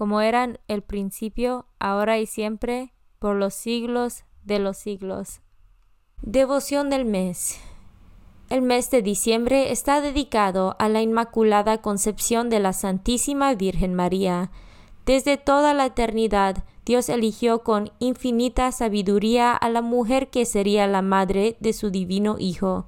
como eran el principio, ahora y siempre, por los siglos de los siglos. Devoción del mes. El mes de diciembre está dedicado a la Inmaculada Concepción de la Santísima Virgen María. Desde toda la eternidad, Dios eligió con infinita sabiduría a la mujer que sería la madre de su divino Hijo,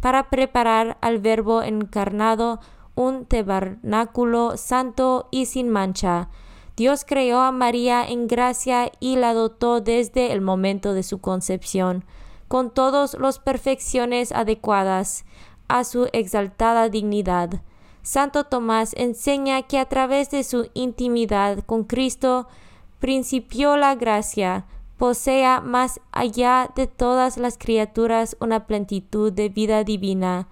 para preparar al Verbo encarnado un tabernáculo santo y sin mancha, Dios creó a María en gracia y la dotó desde el momento de su concepción, con todas las perfecciones adecuadas a su exaltada dignidad. Santo Tomás enseña que a través de su intimidad con Cristo principió la gracia, posea más allá de todas las criaturas una plenitud de vida divina.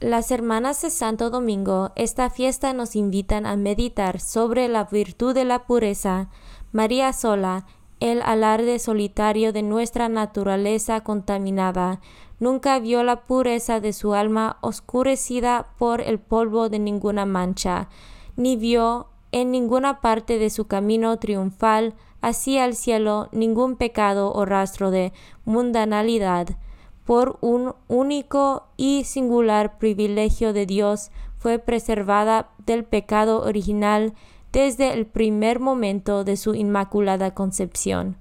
Las hermanas de Santo Domingo, esta fiesta nos invitan a meditar sobre la virtud de la pureza, María sola, el alarde solitario de nuestra naturaleza contaminada, nunca vio la pureza de su alma oscurecida por el polvo de ninguna mancha, ni vio en ninguna parte de su camino triunfal hacia el cielo ningún pecado o rastro de mundanalidad por un único y singular privilegio de Dios, fue preservada del pecado original desde el primer momento de su inmaculada concepción.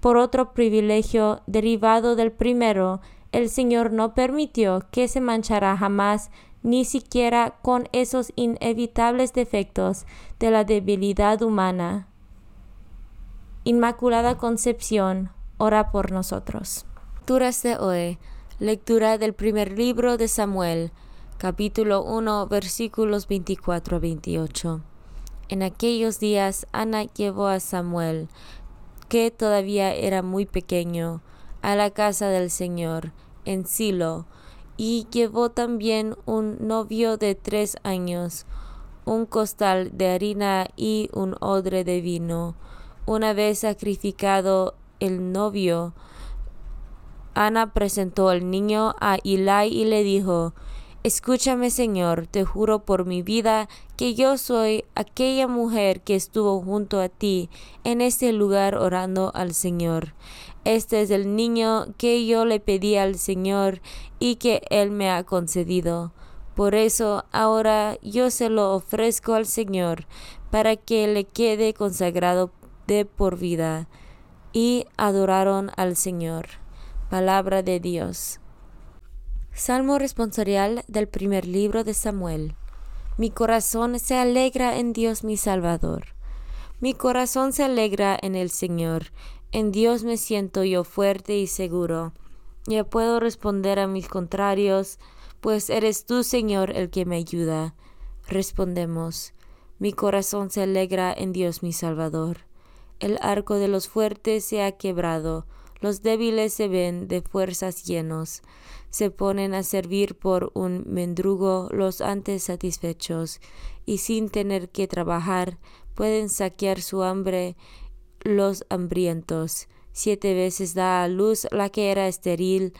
Por otro privilegio derivado del primero, el Señor no permitió que se manchara jamás ni siquiera con esos inevitables defectos de la debilidad humana. Inmaculada Concepción, ora por nosotros. Lecturas de hoy. Lectura del primer libro de Samuel, capítulo 1, versículos 24 a 28. En aquellos días Ana llevó a Samuel, que todavía era muy pequeño, a la casa del Señor, en Silo, y llevó también un novio de tres años, un costal de harina y un odre de vino. Una vez sacrificado el novio, Ana presentó al niño a Eli y le dijo, Escúchame, Señor, te juro por mi vida que yo soy aquella mujer que estuvo junto a ti en este lugar orando al Señor. Este es el niño que yo le pedí al Señor y que Él me ha concedido. Por eso ahora yo se lo ofrezco al Señor para que le quede consagrado de por vida. Y adoraron al Señor. Palabra de Dios. Salmo responsorial del primer libro de Samuel. Mi corazón se alegra en Dios mi Salvador. Mi corazón se alegra en el Señor. En Dios me siento yo fuerte y seguro. Ya puedo responder a mis contrarios, pues eres tú, Señor, el que me ayuda. Respondemos. Mi corazón se alegra en Dios mi Salvador. El arco de los fuertes se ha quebrado, los débiles se ven de fuerzas llenos, se ponen a servir por un mendrugo los antes satisfechos, y sin tener que trabajar pueden saquear su hambre los hambrientos. Siete veces da a luz la que era estéril,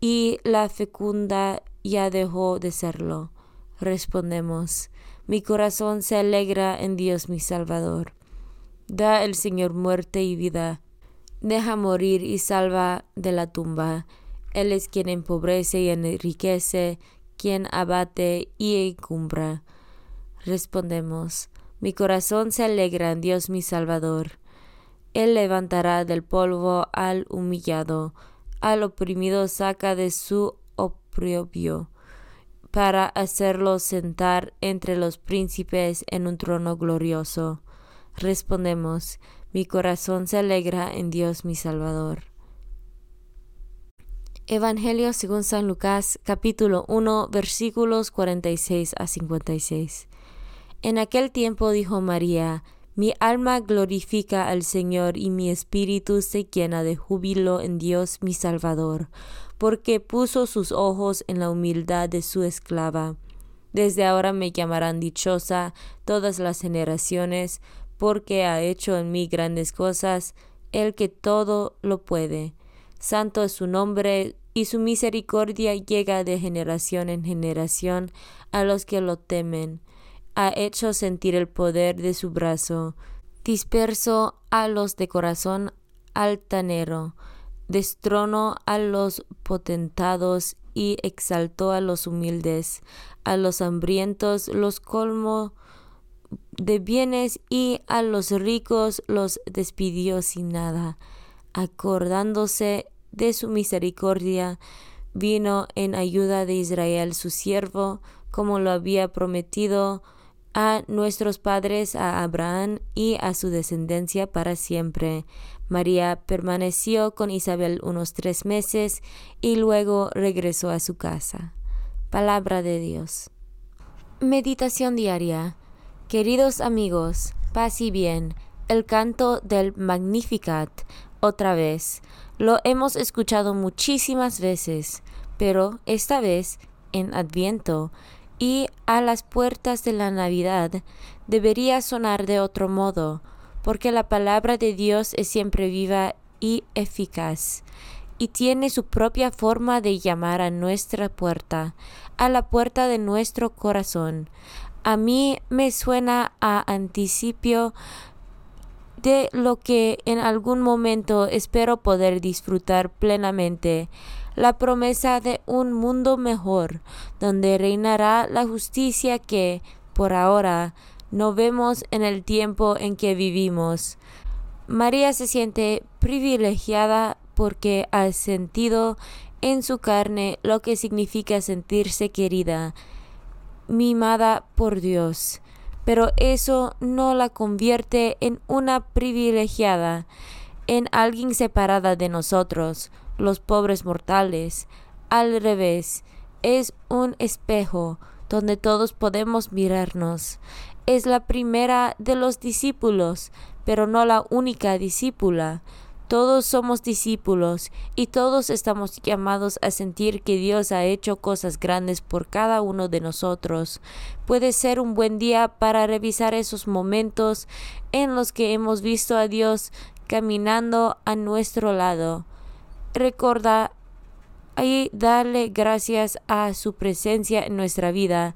y la fecunda ya dejó de serlo. Respondemos, mi corazón se alegra en Dios mi Salvador. Da el Señor muerte y vida, deja morir y salva de la tumba. Él es quien empobrece y enriquece, quien abate y encumbra. Respondemos, mi corazón se alegra en Dios mi Salvador. Él levantará del polvo al humillado, al oprimido saca de su oprobio, para hacerlo sentar entre los príncipes en un trono glorioso. Respondemos, mi corazón se alegra en Dios mi Salvador. Evangelio según San Lucas capítulo 1 versículos 46 a 56. En aquel tiempo dijo María, Mi alma glorifica al Señor y mi espíritu se llena de júbilo en Dios mi Salvador, porque puso sus ojos en la humildad de su esclava. Desde ahora me llamarán dichosa todas las generaciones, porque ha hecho en mí grandes cosas, el que todo lo puede. Santo es su nombre, y su misericordia llega de generación en generación a los que lo temen. Ha hecho sentir el poder de su brazo, disperso a los de corazón altanero, destronó a los potentados y exaltó a los humildes, a los hambrientos los colmó de bienes y a los ricos los despidió sin nada. Acordándose de su misericordia, vino en ayuda de Israel su siervo, como lo había prometido a nuestros padres, a Abraham y a su descendencia para siempre. María permaneció con Isabel unos tres meses y luego regresó a su casa. Palabra de Dios. Meditación diaria. Queridos amigos, paz y bien, el canto del Magnificat, otra vez. Lo hemos escuchado muchísimas veces, pero esta vez, en Adviento y a las puertas de la Navidad, debería sonar de otro modo, porque la palabra de Dios es siempre viva y eficaz, y tiene su propia forma de llamar a nuestra puerta, a la puerta de nuestro corazón, a mí me suena a anticipio de lo que en algún momento espero poder disfrutar plenamente, la promesa de un mundo mejor, donde reinará la justicia que, por ahora, no vemos en el tiempo en que vivimos. María se siente privilegiada porque ha sentido en su carne lo que significa sentirse querida, mimada por Dios, pero eso no la convierte en una privilegiada, en alguien separada de nosotros, los pobres mortales. Al revés, es un espejo donde todos podemos mirarnos. Es la primera de los discípulos, pero no la única discípula. Todos somos discípulos y todos estamos llamados a sentir que Dios ha hecho cosas grandes por cada uno de nosotros. Puede ser un buen día para revisar esos momentos en los que hemos visto a Dios caminando a nuestro lado. Recuerda y darle gracias a su presencia en nuestra vida.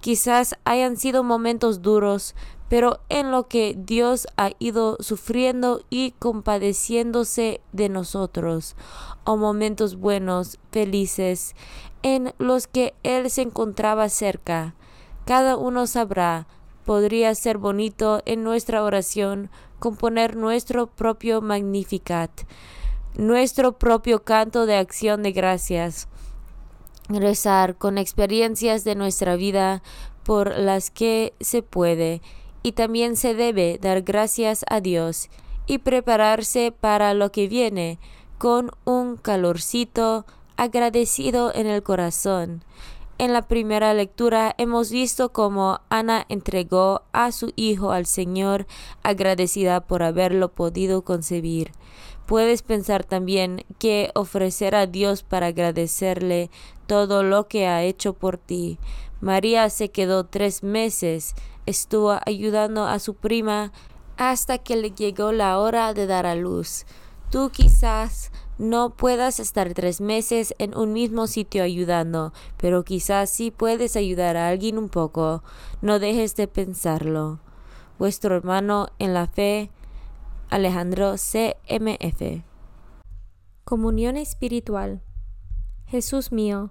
Quizás hayan sido momentos duros, pero en lo que Dios ha ido sufriendo y compadeciéndose de nosotros, o momentos buenos, felices, en los que Él se encontraba cerca. Cada uno sabrá, podría ser bonito en nuestra oración componer nuestro propio Magnificat, nuestro propio canto de acción de gracias, rezar con experiencias de nuestra vida por las que se puede y también se debe dar gracias a Dios y prepararse para lo que viene con un calorcito agradecido en el corazón. En la primera lectura hemos visto cómo Ana entregó a su hijo al Señor agradecida por haberlo podido concebir. Puedes pensar también que ofrecer a Dios para agradecerle todo lo que ha hecho por ti. María se quedó tres meses estuvo ayudando a su prima hasta que le llegó la hora de dar a luz. Tú quizás no puedas estar tres meses en un mismo sitio ayudando, pero quizás sí puedes ayudar a alguien un poco. No dejes de pensarlo. Vuestro hermano en la fe, Alejandro CMF. Comunión espiritual. Jesús mío,